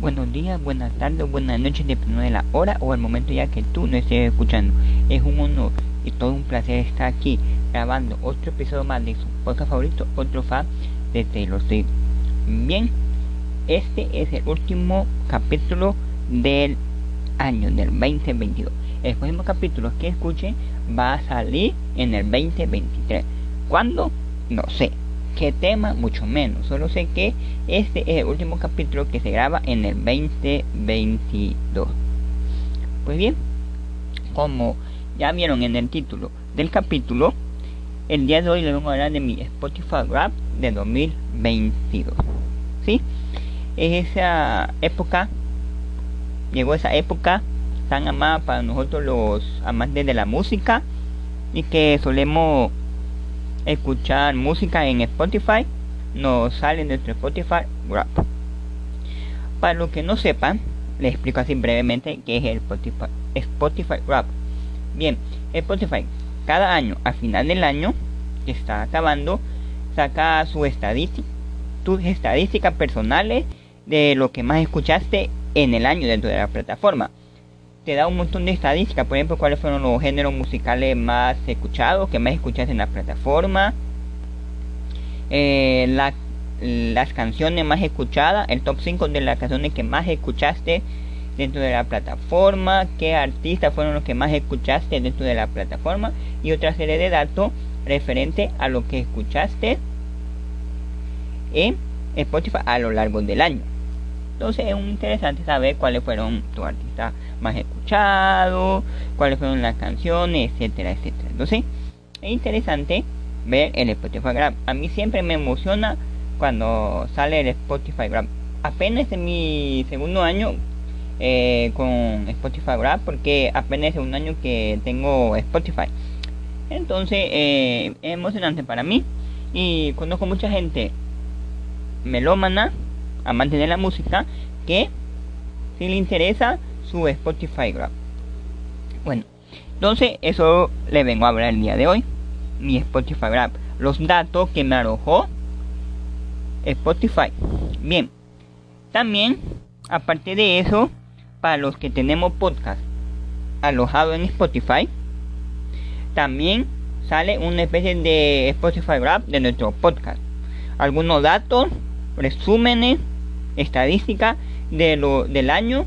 buenos días, buenas tardes, buenas noches, dependiendo de la hora o el momento ya que tú no estés escuchando. Es un honor y todo un placer estar aquí grabando otro episodio más de su podcast favorito, otro fan de Taylor Swift. Bien, este es el último capítulo del año, del 2022. El próximo capítulo que escuche va a salir en el 2023. ¿Cuándo? No sé qué tema, mucho menos. Solo sé que este es el último capítulo que se graba en el 2022. Pues bien, como ya vieron en el título del capítulo, el día de hoy les voy a hablar de mi Spotify Rap de 2022. ¿Sí? Es esa época, llegó esa época tan amada para nosotros los amantes de la música y que solemos escuchar música en Spotify, nos sale nuestro Spotify Rap. Para los que no sepan, les explico así brevemente qué es el Spotify, Spotify Rap. Bien, Spotify cada año, al final del año que está acabando, saca su estadística, tus estadísticas personales de lo que más escuchaste en el año dentro de la plataforma te da un montón de estadísticas, por ejemplo, cuáles fueron los géneros musicales más escuchados, que más escuchaste en la plataforma, eh, las canciones más escuchadas, el top 5 de las canciones que más escuchaste dentro de la plataforma, qué artistas fueron los que más escuchaste dentro de la plataforma y otra serie de datos referente a lo que escuchaste en Spotify a lo largo del año. Entonces es interesante saber cuáles fueron tus artistas más escuchados, cuáles fueron las canciones, etcétera, etcétera. Entonces es interesante ver el Spotify Grab. A mí siempre me emociona cuando sale el Spotify Grab. Apenas en mi segundo año eh, con Spotify Grab porque apenas es un año que tengo Spotify. Entonces eh, es emocionante para mí y conozco mucha gente melómana a mantener la música que si le interesa su Spotify Grab. Bueno, entonces eso le vengo a hablar el día de hoy. Mi Spotify Grab. Los datos que me arrojó Spotify. Bien. También, aparte de eso, para los que tenemos podcast alojado en Spotify, también sale una especie de Spotify Grab de nuestro podcast. Algunos datos, resúmenes estadística de lo, del año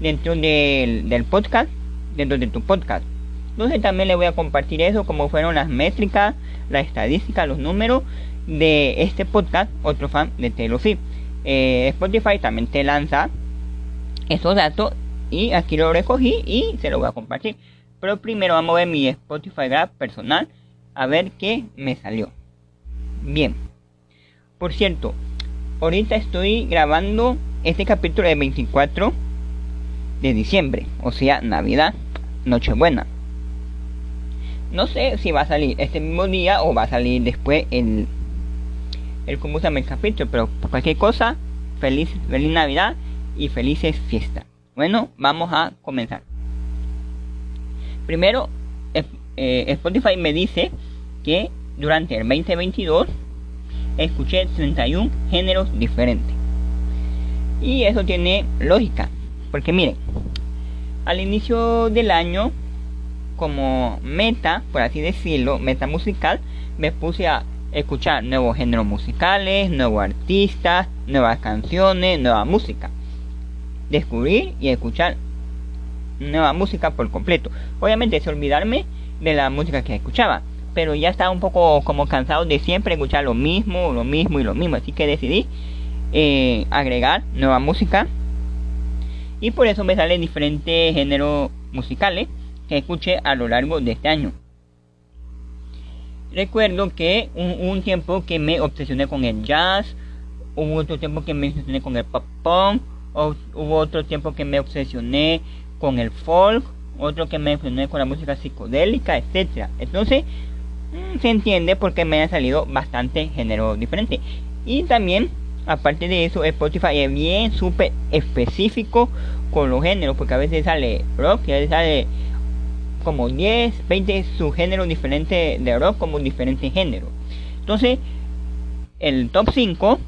dentro del, podcast, dentro de tu podcast. Entonces también le voy a compartir eso, como fueron las métricas, la estadística, los números de este podcast, otro fan de Taylor Swift. Eh, Spotify también te lanza esos datos y aquí lo recogí y se lo voy a compartir. Pero primero vamos a ver mi Spotify Graph personal a ver qué me salió. Bien. Por cierto, ahorita estoy grabando este capítulo de 24 de diciembre, o sea, Navidad, Nochebuena. No sé si va a salir este mismo día o va a salir después el, el cómo el capítulo, pero por cualquier cosa, feliz, feliz Navidad y felices fiestas. Bueno, vamos a comenzar. Primero, eh, Spotify me dice que durante el 2022 escuché 31 géneros diferentes. Y eso tiene lógica, porque miren, al inicio del año, como meta, por así decirlo, meta musical, me puse a escuchar nuevos géneros musicales, nuevos artistas, nuevas canciones, nueva música. Descubrir y escuchar nueva música por completo. Obviamente es olvidarme de la música que escuchaba pero ya estaba un poco como cansado de siempre escuchar lo mismo, lo mismo y lo mismo, así que decidí eh, agregar nueva música y por eso me salen diferentes géneros musicales que escuché a lo largo de este año. Recuerdo que hubo un, tiempo que me obsesioné con el jazz, hubo otro tiempo que me obsesioné con el pop punk, hubo otro tiempo que me obsesioné con el folk, otro que me obsesioné con la música psicodélica, etcétera. Entonces, se entiende porque me ha salido bastante género diferente. Y también, aparte de eso, Spotify es bien súper específico con los géneros, porque a veces sale rock y a veces sale como 10, 20 subgéneros diferentes de rock como diferentes géneros. Entonces, el top 5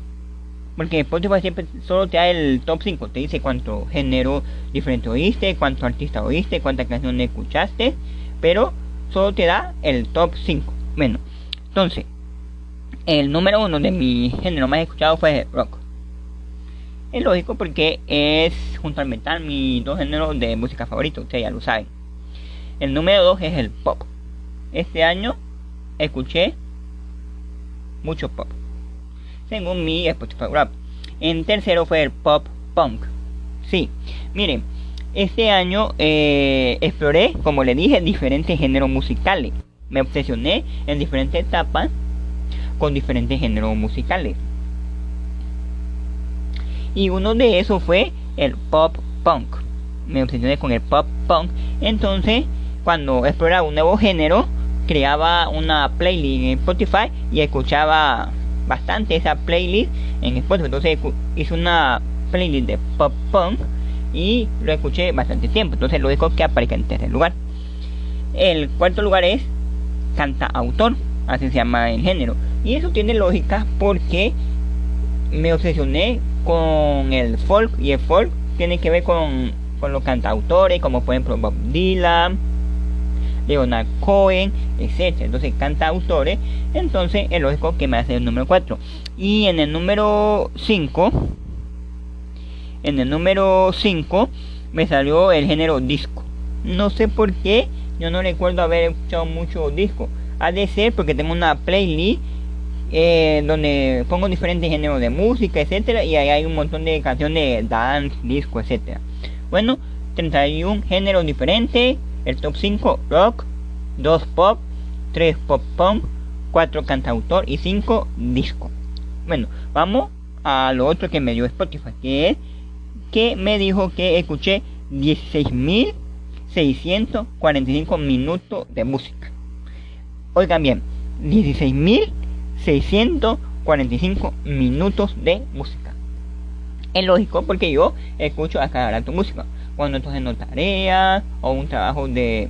Porque Spotify siempre solo te da el top 5, te dice cuánto género diferente oíste, cuánto artista oíste, cuántas canciones escuchaste, pero solo te da el top 5. Bueno, entonces, el número uno de mi género más escuchado fue el rock. Es lógico porque es junto al metal mis dos géneros de música favoritos, ustedes ya lo saben. El número 2 es el pop. Este año escuché mucho pop según mi Spotify Rap. En tercero fue el pop punk. Sí, miren, este año eh, exploré, como le dije, diferentes géneros musicales. Me obsesioné en diferentes etapas con diferentes géneros musicales. Y uno de esos fue el pop punk. Me obsesioné con el pop punk. Entonces, cuando exploraba un nuevo género, creaba una playlist en Spotify y escuchaba bastante esa playlist en Spotify. Entonces hice una playlist de pop punk y lo escuché bastante tiempo. Entonces lo dejo que aparezca en tercer lugar. El cuarto lugar es canta autor, así se llama el género. Y eso tiene lógica porque me obsesioné con el folk y el folk tiene que ver con, con los cantautores como por ejemplo Bob Dylan, Leonard Cohen, etc. Entonces canta autores. Entonces es lógico que me hace el número 4. Y en el número 5, en el número 5 me salió el género disco. No sé por qué, yo no recuerdo haber escuchado mucho disco. Ha de ser porque tengo una playlist eh, donde pongo diferentes géneros de música, etcétera, y ahí hay un montón de canciones de dance, disco, etcétera. Bueno, 31 géneros diferentes, el top 5 rock, 2 pop, 3 pop punk, 4 cantautor y 5 disco. Bueno, vamos a lo otro que me dio Spotify, que es que me dijo que escuché 16.645 minutos de música. Oigan bien, 16.645 minutos de música. Es lógico porque yo escucho a cada rato música cuando estoy haciendo tareas o un trabajo de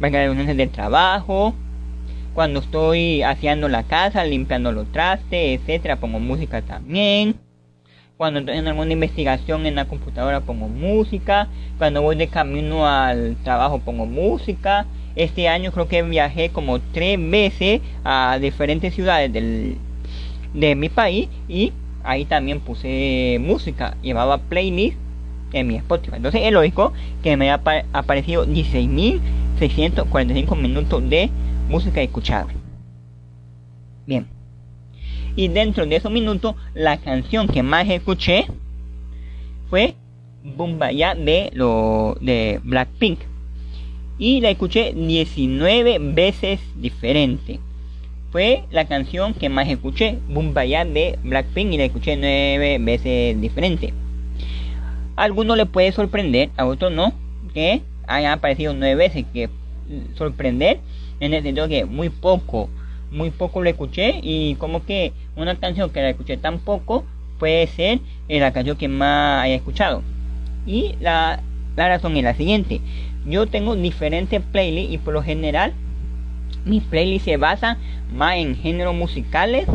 reuniones de trabajo cuando estoy haciendo la casa limpiando los trastes etcétera pongo música también cuando estoy en alguna investigación en la computadora pongo música cuando voy de camino al trabajo pongo música este año creo que viajé como tres veces a diferentes ciudades del, de mi país y ahí también puse música llevaba playlist en mi Spotify. Entonces es lógico que me haya aparecido 16.645 minutos de música escuchada. Bien. Y dentro de esos minutos, la canción que más escuché fue Bumbaya de, lo, de Blackpink. Y la escuché 19 veces diferente. Fue la canción que más escuché, Bumbaya de Blackpink, y la escuché 9 veces diferente. A algunos le puede sorprender, a otros no, que haya aparecido nueve veces, que sorprender en el sentido que muy poco, muy poco lo escuché y como que una canción que la escuché tan poco puede ser la canción que más haya escuchado. Y la, la razón es la siguiente, yo tengo diferentes playlists y por lo general mis playlists se basan más en géneros musicales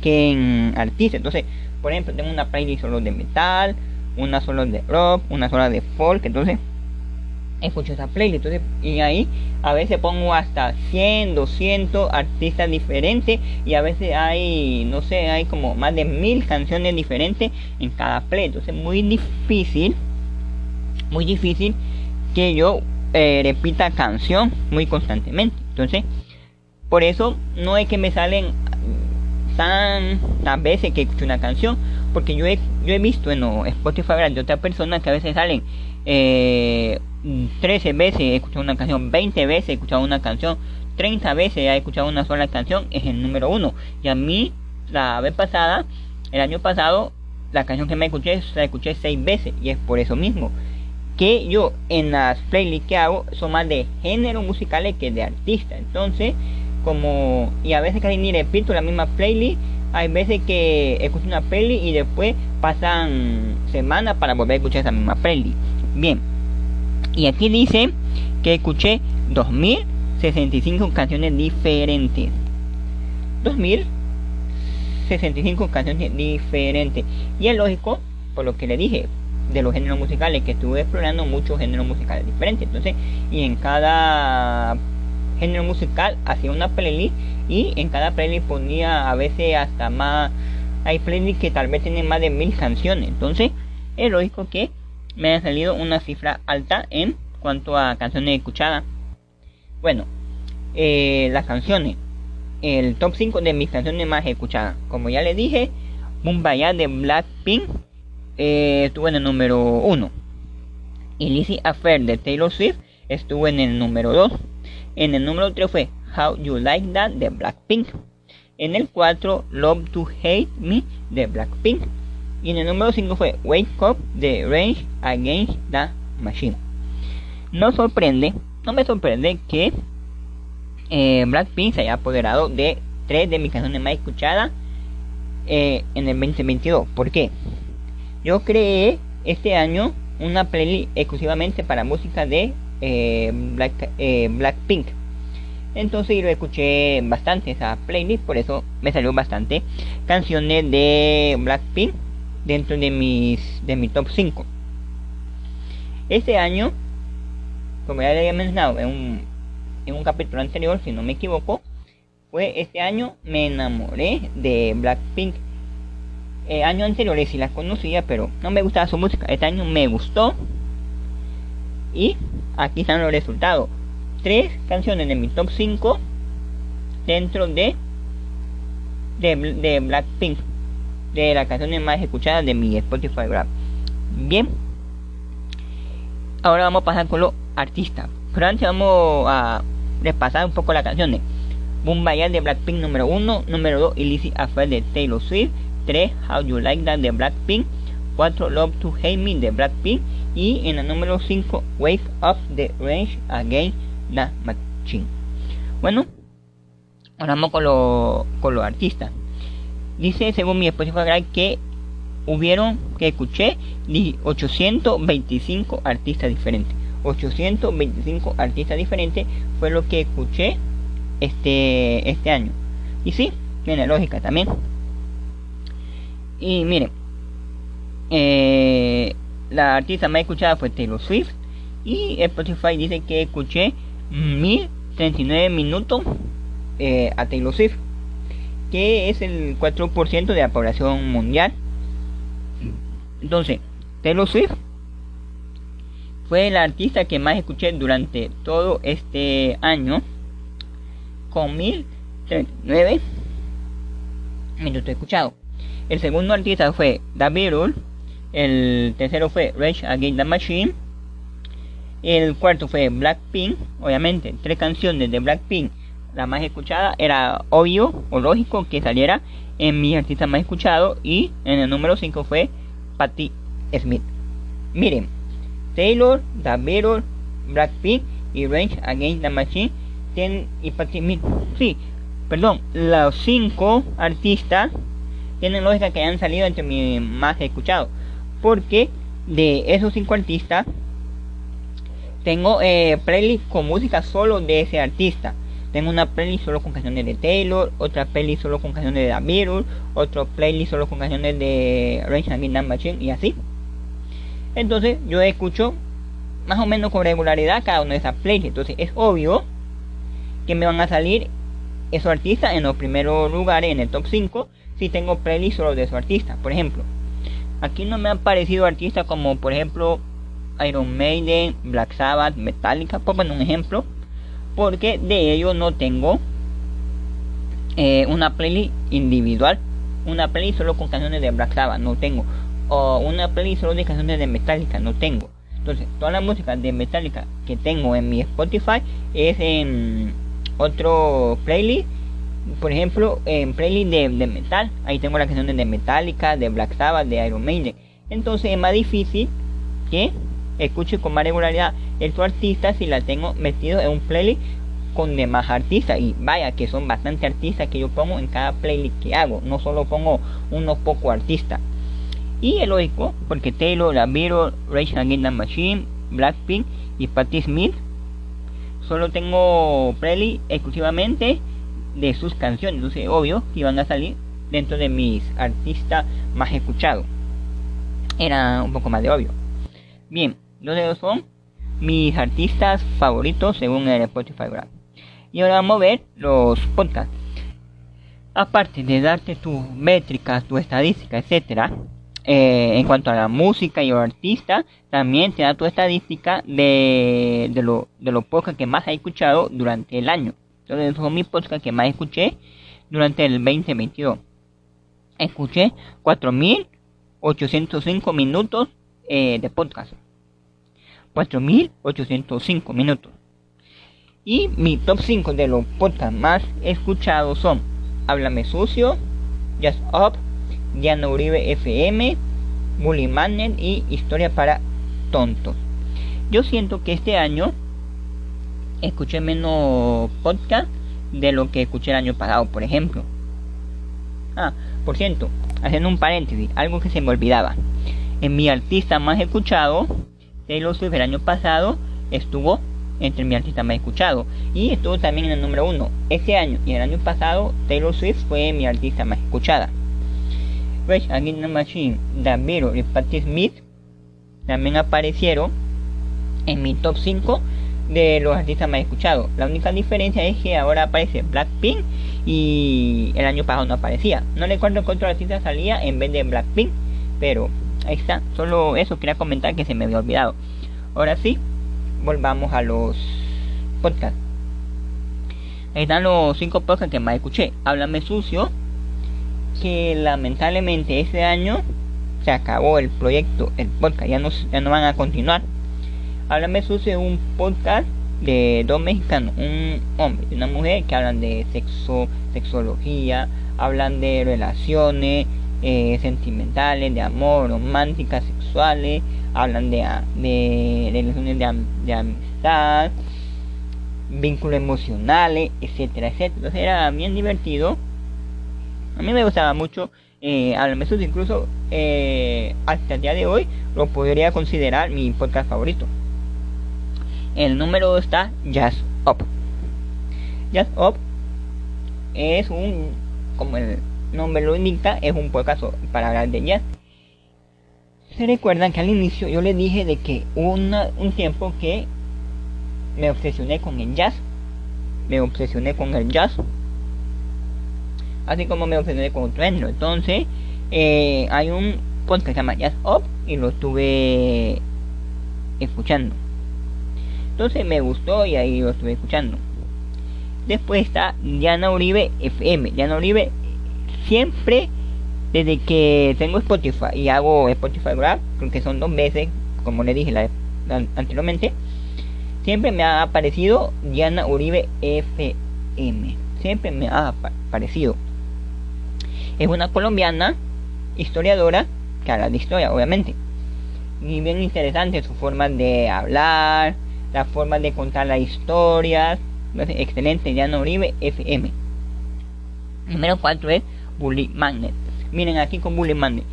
que en artistas. Entonces, por ejemplo, tengo una playlist solo de metal, una sola de rock, una sola de folk, entonces escucho esa playlist, entonces, y ahí a veces pongo hasta 100, 200 artistas diferentes y a veces hay, no sé, hay como más de mil canciones diferentes en cada play, entonces muy difícil, muy difícil que yo eh, repita canción muy constantemente, entonces, por eso no es que me salen tantas veces que escucho una canción, porque yo he, yo he visto en Spotify de otras personas que a veces salen eh, 13 veces he escuchado una canción, 20 veces he escuchado una canción, 30 veces he escuchado una sola canción, es el número uno. Y a mí, la vez pasada, el año pasado, la canción que me escuché, la escuché 6 veces, y es por eso mismo. Que yo en las playlists que hago son más de género musicales que de artista. Entonces, como. Y a veces casi ni repito la misma playlist hay veces que escucho una peli y después pasan semanas para volver a escuchar esa misma peli. Bien, y aquí dice que escuché 2065 canciones diferentes. 2000 65 canciones diferentes. Y es lógico, por lo que le dije, de los géneros musicales, que estuve explorando muchos géneros musicales diferentes. Entonces, y en cada género musical hacía una playlist y en cada playlist ponía a veces hasta más hay playlists que tal vez tienen más de mil canciones entonces es lógico que me haya salido una cifra alta en cuanto a canciones escuchadas. Bueno eh, las canciones. El top 5 de mis canciones más escuchadas. Como ya les dije Mumbaya de Blackpink eh, estuvo en el número 1 Illicit Affair de Taylor Swift estuvo en el número 2 en el número 3 fue How You Like That de Blackpink. En el 4 Love to Hate Me de Blackpink. Y en el número 5 fue Wake Up de Range Against the Machine. No sorprende, no me sorprende que eh, Blackpink se haya apoderado de tres de mis canciones más escuchadas eh, en el 2022. ¿Por qué? Yo creé este año una playlist exclusivamente para música de eh, Black, Blackpink. Entonces yo escuché bastante esa playlist, por eso me salió bastante canciones de Blackpink dentro de mis de mi top 5. Este año, como ya le había mencionado en un, en un capítulo anterior, si no me equivoco, fue este año me enamoré de Blackpink. El año anterior sí la conocía, pero no me gustaba su música. Este año me gustó y aquí están los resultados. Tres canciones de mi top 5 dentro de, de, Blackpink. De las canciones más escuchadas de mi Spotify Rap. Bien. Ahora vamos a pasar con los artistas. Pero antes vamos a repasar un poco las canciones. Boom de Blackpink número 1. Número 2 Illicit Affair de Taylor Swift. 3 How You Like That de Blackpink. 4 Love to Hate Me de Blackpink y en el número 5 Wave of the Range Again the Machine. Bueno, ahora vamos con, con los artistas. Dice según mi Spotify que hubieron que escuché 825 artistas diferentes. 825 artistas diferentes fue lo que escuché este este año. Y sí, tiene lógica también. Y miren, eh, la artista más escuchada fue Taylor Swift y Spotify dice que escuché 1039 minutos eh, a Taylor Swift que es el 4% de la población mundial entonces Taylor Swift fue la artista que más escuché durante todo este año con 1039 minutos escuchados el segundo artista fue David Ruhl el tercero fue Rage Against the Machine. El cuarto fue Blackpink. Obviamente, tres canciones de Blackpink. La más escuchada era obvio o lógico que saliera en mi artista más escuchado. Y en el número 5 fue Patti Smith. Miren, Taylor, The Blackpink y Rage Against the Machine y Patti Smith. Sí, perdón, los cinco artistas tienen lógica que hayan salido entre mis más escuchados porque de esos cinco artistas tengo eh, playlist con música solo de ese artista. Tengo una playlist solo con canciones de Taylor, otra playlist solo con canciones de The otro playlist solo con canciones de Rage Against Machine y así. Entonces yo escucho más o menos con regularidad cada una de esas playlists. Entonces es obvio que me van a salir esos artistas en los primeros lugares en el top 5 si tengo playlist solo de esos artistas. Por ejemplo, Aquí no me han parecido artistas como por ejemplo Iron Maiden, Black Sabbath, Metallica, por poner un ejemplo, porque de ellos no tengo eh, una playlist individual, una playlist solo con canciones de Black Sabbath, no tengo, o una playlist solo de canciones de Metallica, no tengo. Entonces, toda la música de Metallica que tengo en mi Spotify es en otro playlist por ejemplo, en playlist de, metal, ahí tengo las canciones de Metallica, de Black Sabbath, de Iron Maiden. Entonces es más difícil que escuche con más regularidad estos artistas si la tengo metido en un playlist con demás artistas. Y vaya que son bastante artistas que yo pongo en cada playlist que hago. No solo pongo unos pocos artistas. Y es lógico, porque Taylor, La Beatles, Rage Against the Machine, Blackpink y Patti Smith solo tengo playlist exclusivamente de sus canciones. Entonces, obvio que iban a salir dentro de mis artistas más escuchados. Era un poco más de obvio. Bien, los dedos son mis artistas favoritos según el Spotify Graph. Y ahora vamos a ver los podcasts. Aparte de darte tus métricas, tu estadística, etcétera, eh, en cuanto a la música y los artistas, también te da tu estadística de, de, lo, de los podcasts que más has escuchado durante el año. Entonces, son mis podcasts que más escuché durante el 2022. Escuché 4.805 minutos eh, de podcast. 4.805 minutos. Y mi top 5 de los podcasts más escuchados son Háblame Sucio, Just Up, Diana Uribe FM, Bully Magnet y Historia para Tontos. Yo siento que este año escuché menos podcast de lo que escuché el año pasado, por ejemplo. Ah, por cierto, haciendo un paréntesis, algo que se me olvidaba. En mi artista más escuchado, Taylor Swift el año pasado estuvo entre mi artista más escuchado y estuvo también en el número uno. Este año y el año pasado Taylor Swift fue mi artista más escuchada. Rage Against the Machine, The Beatles y Patti Smith también aparecieron en mi top 5 de los artistas más escuchados. La única diferencia es que ahora aparece Blackpink y el año pasado no aparecía. No recuerdo qué otro artista salía en vez de Blackpink, pero ahí está. Solo eso quería comentar que se me había olvidado. Ahora sí, volvamos a los podcasts. Ahí están los 5 podcasts que más escuché. Háblame sucio, que lamentablemente este año se acabó el proyecto, el podcast, ya no, ya no van a continuar Háblame Sucio es un podcast de dos mexicanos, un hombre y una mujer que hablan de sexo, sexología, hablan de relaciones eh, sentimentales, de amor, románticas, sexuales, hablan de, de, relaciones de, de amistad, vínculos emocionales, etcétera, etcétera. Era bien divertido. A mí me gustaba mucho eh, Háblame Sucio, incluso eh, hasta el día de hoy lo podría considerar mi podcast favorito. El número está Jazz Up. Jazz Up es un, como el nombre lo indica, es un podcast para hablar de jazz. Se recuerdan que al inicio yo les dije de que una, un tiempo que me obsesioné con el jazz. Me obsesioné con el jazz. Así como me obsesioné con otro género. Entonces, eh, hay un podcast que se llama Jazz Up y lo estuve escuchando. Entonces me gustó y ahí lo estuve escuchando. Después está Diana Uribe FM. Diana Uribe siempre desde que tengo Spotify y hago Spotify Grab, creo que son dos veces, como le dije anteriormente, siempre me ha aparecido Diana Uribe FM. Siempre me ha aparecido. Es una colombiana historiadora que habla de historia, obviamente. Y bien interesante su forma de hablar, la forma de contar las historias. Excelente, Diana Uribe, FM. Número 4 es Bully Magnet. Miren aquí con Bully Magnet.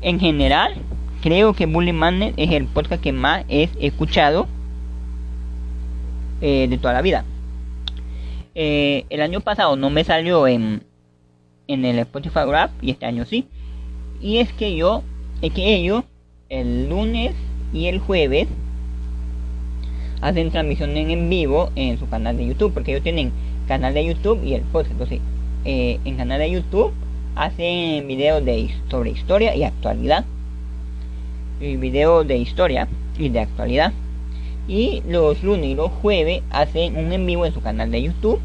En general, creo que Bully Magnet es el podcast que más he escuchado eh, de toda la vida. Eh, el año pasado no me salió en, en el Spotify Graph y este año sí. Y es que yo, es que ellos, el lunes y el jueves, hacen transmisiones en vivo en su canal de YouTube, porque ellos tienen canal de YouTube y el podcast. Entonces, eh, en canal de YouTube hacen videos de sobre historia y actualidad. Y videos de historia y de actualidad. Y los lunes y los jueves hacen un en vivo en su canal de YouTube.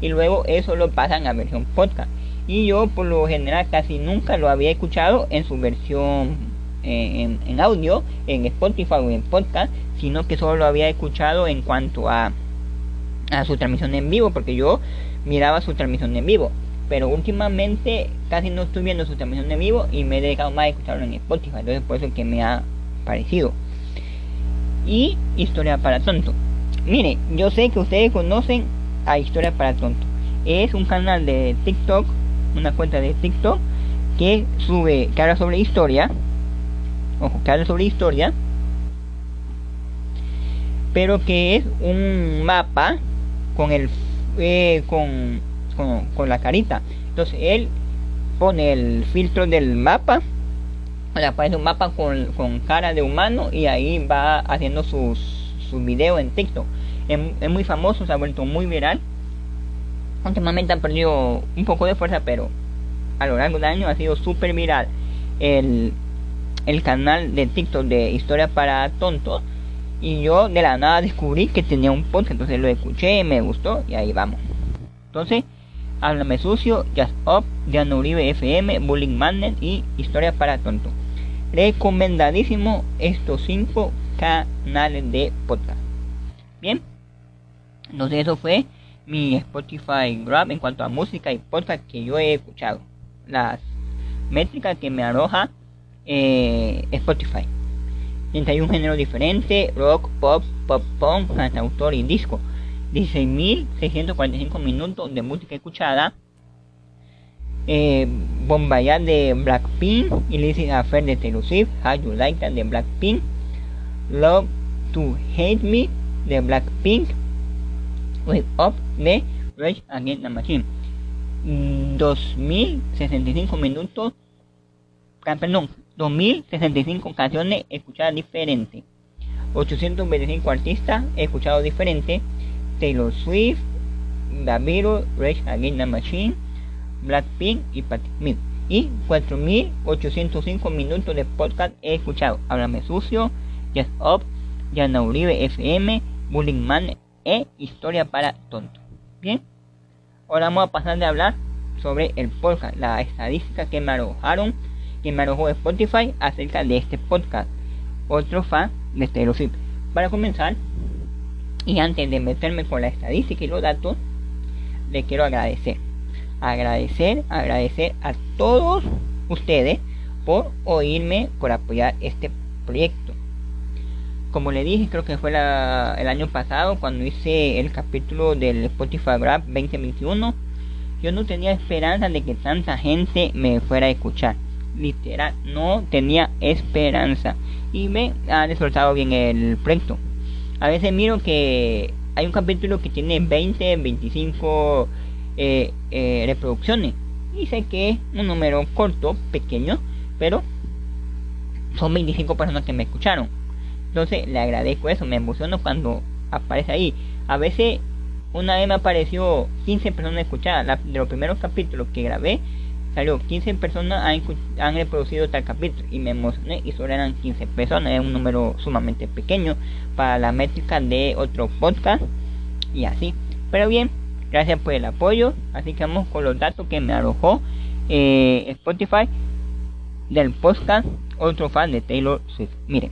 Y luego eso lo pasan a versión podcast. Y yo por lo general casi nunca lo había escuchado en su versión en, en, audio, en Spotify o en podcast, sino que solo lo había escuchado en cuanto a, a su transmisión en vivo, porque yo miraba su transmisión en vivo. Pero últimamente casi no estoy viendo su transmisión en vivo y me he dedicado más a escucharlo en Spotify. Entonces por eso que me ha parecido. Y Historia para Tonto. Mire, yo sé que ustedes conocen a Historia para Tonto. Es un canal de TikTok, una cuenta de TikTok que sube, que habla sobre historia ojo, que habla sobre historia, pero que es un mapa con el eh, con, con, la carita. Entonces él pone el filtro del mapa le aparece un mapa con, con, cara de humano y ahí va haciendo sus, sus videos en TikTok. Es, muy famoso, se ha vuelto muy viral. Últimamente ha perdido un poco de fuerza, pero a lo largo del año ha sido súper viral. El, el canal de TikTok de Historia para Tontos. Y yo de la nada descubrí que tenía un podcast, entonces lo escuché, me gustó y ahí vamos. Entonces, Háblame Sucio, Just Up, Diana Uribe FM, Bullying Madness y Historia para Tontos recomendadísimo estos cinco canales de podcast. Bien, entonces eso fue mi Spotify Grab en cuanto a música y podcast que yo he escuchado. Las métricas que me arroja eh, Spotify. 31 géneros diferentes, rock, pop, pop punk, cantautor y disco. 16.645 minutos de música escuchada eh, de Blackpink, Illicit Affair de Taylor Swift, How You Like That de Blackpink, Love to Hate Me de Blackpink, Wake Up de Rage Against the Machine. 2065 minutos, ah, perdón, 2065 canciones escuchadas diferentes. 825 artistas escuchados diferentes. Taylor Swift, Beatles, Rage Against the Machine, Blackpink y Patti Smith. Y 4.805 minutos de podcast he escuchado. Háblame sucio, Just Up, Yana Uribe FM, Bullying Man e Historia para Tonto. Bien, ahora vamos a pasar de hablar sobre el podcast, la estadística que me arrojaron, que me arrojó Spotify acerca de este podcast. Otro fan de Taylor Para comenzar, y antes de meterme con la estadística y los datos, le quiero agradecer agradecer, agradecer a todos ustedes por oírme, por apoyar este proyecto. Como le dije, creo que fue el año pasado cuando hice el capítulo del Spotify Grab 2021. Yo no tenía esperanza de que tanta gente me fuera a escuchar. Literal, no tenía esperanza. Y me ha resultado bien el proyecto. A veces miro que hay un capítulo que tiene 20, 25 eh, eh, reproducciones. Y sé que es un número corto, pequeño, pero son 25 personas que me escucharon. Entonces le agradezco eso, me emociono cuando aparece ahí. A veces una vez me apareció 15 personas escuchadas. de los primeros capítulos que grabé, salió 15 personas han, han, reproducido tal capítulo y me emocioné y solo eran 15 personas. Es un número sumamente pequeño para la métrica de otro podcast y así. Pero bien, Gracias por el apoyo. Así que vamos con los datos que me arrojó eh, Spotify del podcast otro fan de Taylor Swift. Miren.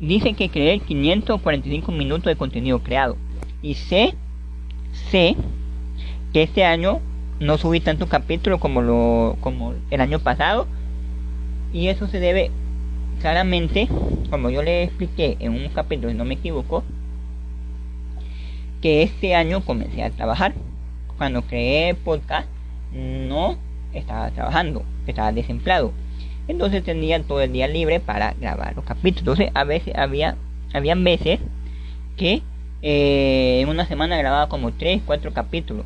Dice que creé 545 minutos de contenido creado. Y sé, sé que este año no subí tantos capítulos como lo como el año pasado. Y eso se debe claramente, como yo le expliqué en un capítulo, si no me equivoco, que este año comencé a trabajar. Cuando creé podcast no estaba trabajando, estaba desempleado. Entonces tenía todo el día libre para grabar los capítulos. Entonces a veces había, habían veces que eh, en una semana grababa como 3, 4 capítulos.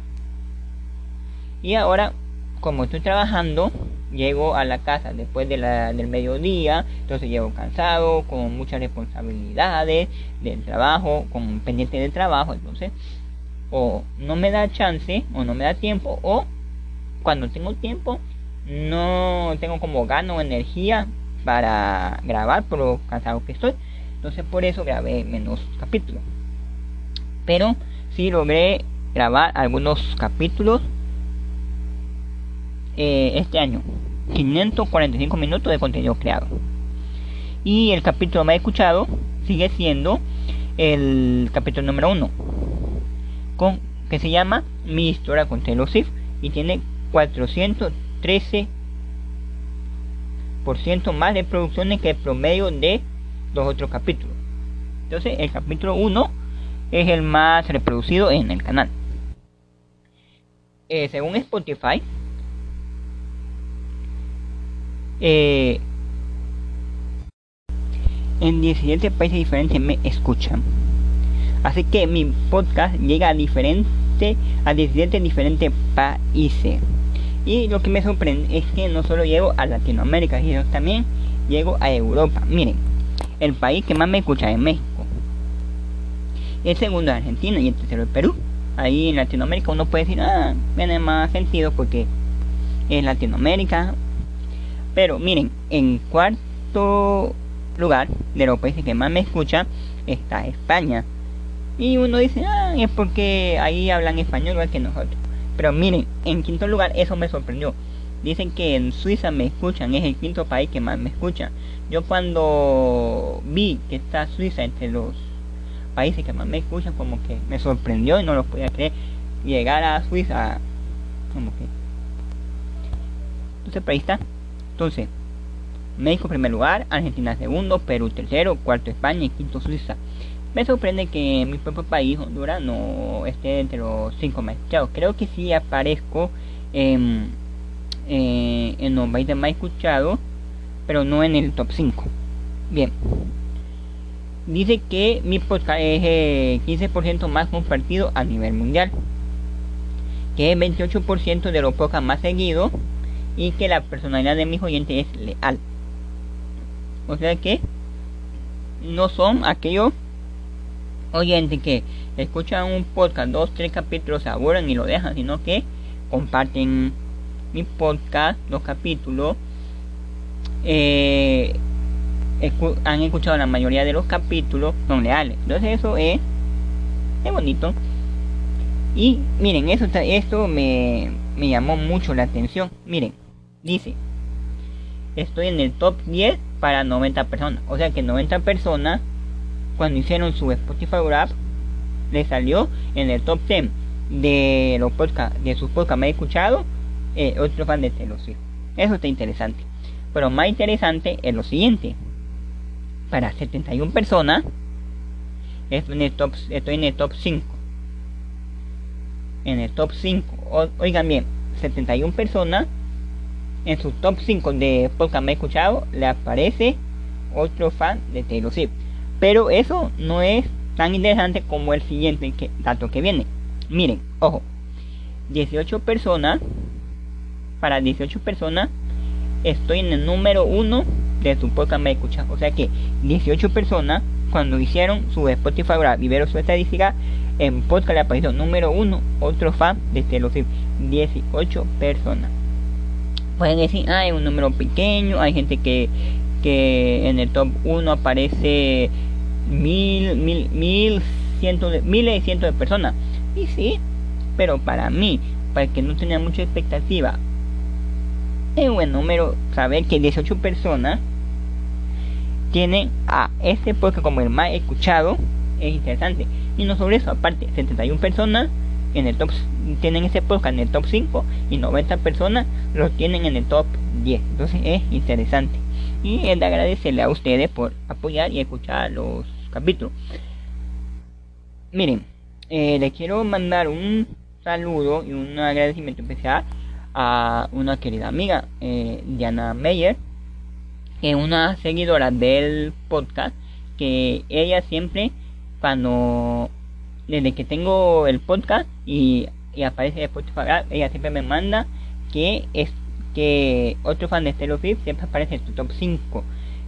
Y ahora, como estoy trabajando, llego a la casa después de la, del mediodía, entonces llego cansado, con muchas responsabilidades del trabajo, con pendiente del trabajo, entonces o no me da chance o no me da tiempo o cuando tengo tiempo no tengo como gano energía para grabar por lo cansado que estoy. Entonces por eso grabé menos capítulos. Pero sí logré grabar algunos capítulos eh, este año. 545 minutos de contenido creado. Y el capítulo más escuchado sigue siendo el capítulo número 1 con que se llama mi historia con Taylor Swift y tiene 413 por ciento más de producciones que el promedio de los otros capítulos. Entonces el capítulo 1 es el más reproducido en el canal. Eh, según Spotify eh, en 17 países diferentes me escuchan. Así que mi podcast llega a diferente a 17 diferentes países. Y lo que me sorprende es que no solo llego a Latinoamérica, sino también llego a Europa. Miren, el país que más me escucha es México. El segundo es Argentina y el tercero es Perú. Ahí en Latinoamérica uno puede decir, ah, tiene más sentido porque es Latinoamérica. Pero miren, en cuarto lugar de los países que más me escucha está España. Y uno dice, ah, es porque ahí hablan español igual que nosotros. Pero miren, en quinto lugar, eso me sorprendió. Dicen que en Suiza me escuchan, es el quinto país que más me escucha. Yo cuando vi que está Suiza entre los países que más me escuchan, como que me sorprendió y no lo podía creer. Llegar a Suiza, como que... Entonces, ahí está. Entonces, México primer lugar, Argentina segundo, Perú tercero, cuarto España y quinto Suiza. Me sorprende que mi propio país, Honduras, no esté entre los cinco más escuchados. Creo que sí aparezco en, eh, en los países más escuchados, pero no en el top 5. Bien. Dice que mi podcast es el 15% más compartido a nivel mundial. Que es 28% de los podcasts más seguidos. Y que la personalidad de mis oyentes es leal. O sea que no son aquellos oyentes que escuchan un podcast, dos, tres capítulos, se aburren y lo dejan, sino que comparten mi podcast, los capítulos, eh, han escuchado la mayoría de los capítulos, son leales. Entonces eso es, es bonito. Y miren, eso esto me, me llamó mucho la atención. Miren, dice, estoy en el top 10 para 90 personas. O sea que 90 personas, cuando hicieron su Spotify Rap, le salió en el top 10 de los podcasts, de sus podcasts me he escuchado, eh, otro fan de Taylor Eso está interesante. Pero más interesante es lo siguiente. Para 71 personas, estoy en el top, estoy en el top 5. En el top 5. oigan bien, 71 personas en su top 5 de podcast me he escuchado le aparece otro fan de Taylor Swift. Pero eso no es tan interesante como el siguiente que, dato que viene. Miren, ojo, 18 personas, para 18 personas, estoy en el número 1 de su podcast me escuchado. O sea que 18 personas, cuando hicieron su Spotify y vieron su estadística, en podcast le apareció número 1, otro fan de Taylor Swift. 18 personas pueden decir, ah, es un número pequeño, hay gente que, que en el top 1 aparece mil, mil, mil, cientos de, miles y cientos de personas. Y sí, pero para mí, para que no tenía mucha expectativa, es buen número saber que 18 personas tienen a este podcast como el más escuchado, es interesante. Y no sobre eso, aparte, 71 personas en el top tienen ese podcast en el top 5 y 90 personas lo tienen en el top 10 entonces es interesante. Y es de agradecerle a ustedes por apoyar y escuchar los capítulos. Miren eh, les quiero mandar un saludo y un agradecimiento especial a una querida amiga eh, Diana Meyer que es una seguidora del podcast que ella siempre cuando desde que tengo el podcast y, y aparece Spotify, ella siempre me manda que es que otro fan de Stereo siempre aparece en tu top 5.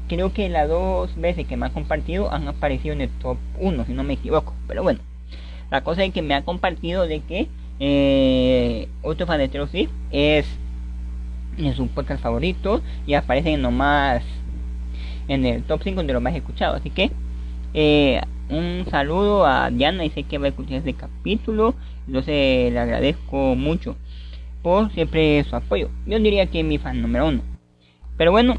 Creo que las dos veces que me ha compartido han aparecido en el top 1, si no me equivoco. Pero bueno, la cosa es que me ha compartido de que eh, otro fan de Stereo es en podcast favorito y aparece nomás en el top 5 de los más escuchados. Así que eh, un saludo a Diana y sé que va a escuchar este capítulo. Entonces le agradezco mucho por siempre su apoyo. Yo diría que es mi fan número uno. Pero bueno,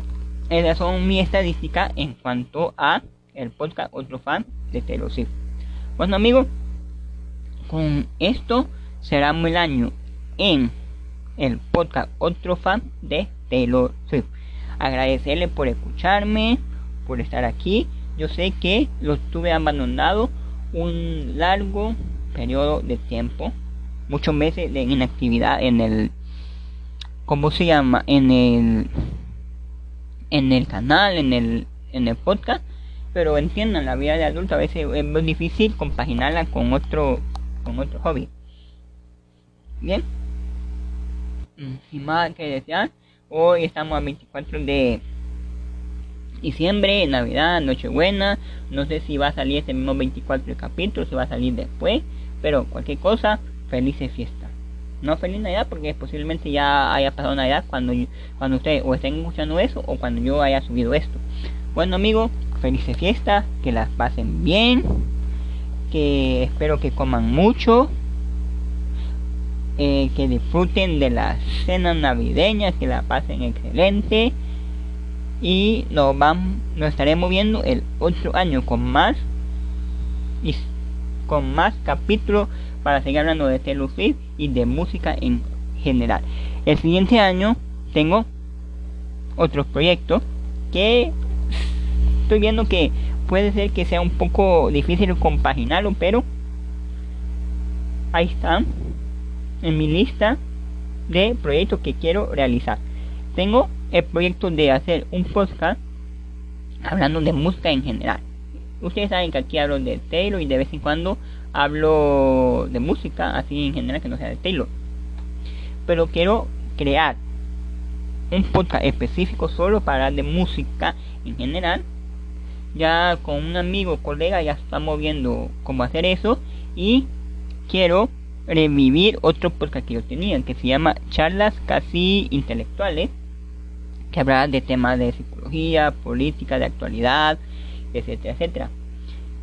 esas son mis estadísticas en cuanto a el podcast Otro Fan de Taylor Swift. Bueno amigos, con esto cerramos el año en el podcast Otro Fan de Taylor Swift. Agradecerle por escucharme, por estar aquí yo sé que lo tuve abandonado un largo periodo de tiempo, muchos meses de inactividad en el, ¿cómo se llama? En el, en el canal, en el, en el podcast. Pero entiendan, la vida de adulto a veces es muy difícil compaginarla con otro, con otro hobby. Bien. sin más que desear, hoy estamos a 24 de diciembre, Navidad, Nochebuena. No sé si va a salir este mismo 24 el capítulo, si va a salir después. Pero cualquier cosa, felices fiestas. No feliz Navidad porque posiblemente ya haya pasado Navidad cuando, cuando ustedes o estén escuchando eso o cuando yo haya subido esto. Bueno amigos, felices fiestas, que las pasen bien, que espero que coman mucho, eh, que disfruten de las cenas navideñas, que la pasen excelente y nos vamos, nos estaremos viendo el otro año con más y con más capítulos para seguir hablando de Taylor y de música en general. El siguiente año tengo otros proyectos que estoy viendo que puede ser que sea un poco difícil compaginarlo, pero ahí están en mi lista de proyectos que quiero realizar. Tengo el proyecto de hacer un podcast hablando de música en general. Ustedes saben que aquí hablo de Taylor y de vez en cuando hablo de música así en general que no sea de Taylor. Pero quiero crear un podcast específico solo para de música en general. Ya con un amigo, colega, ya estamos viendo cómo hacer eso. Y quiero revivir otro podcast que yo tenía, que se llama Charlas Casi Intelectuales que habrá de temas de psicología, política, de actualidad, etcétera, etcétera.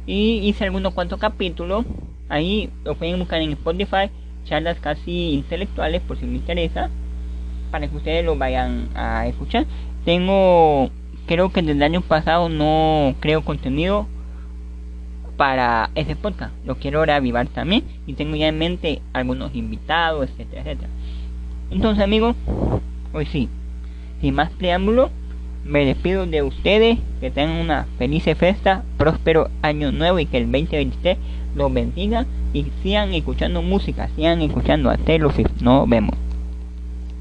Y hice algunos cuantos capítulos, ahí lo pueden buscar en Spotify, charlas casi intelectuales por si les interesa, para que ustedes lo vayan a escuchar. Tengo, creo que desde el año pasado no creo contenido para ese podcast, lo quiero reavivar también y tengo ya en mente algunos invitados, etcétera, etcétera. Entonces amigos, hoy sí, sin más preámbulo, me despido de ustedes, que tengan una feliz fiesta, próspero año nuevo y que el 2023 los bendiga y sigan escuchando música, sigan escuchando a Taylor. Nos vemos.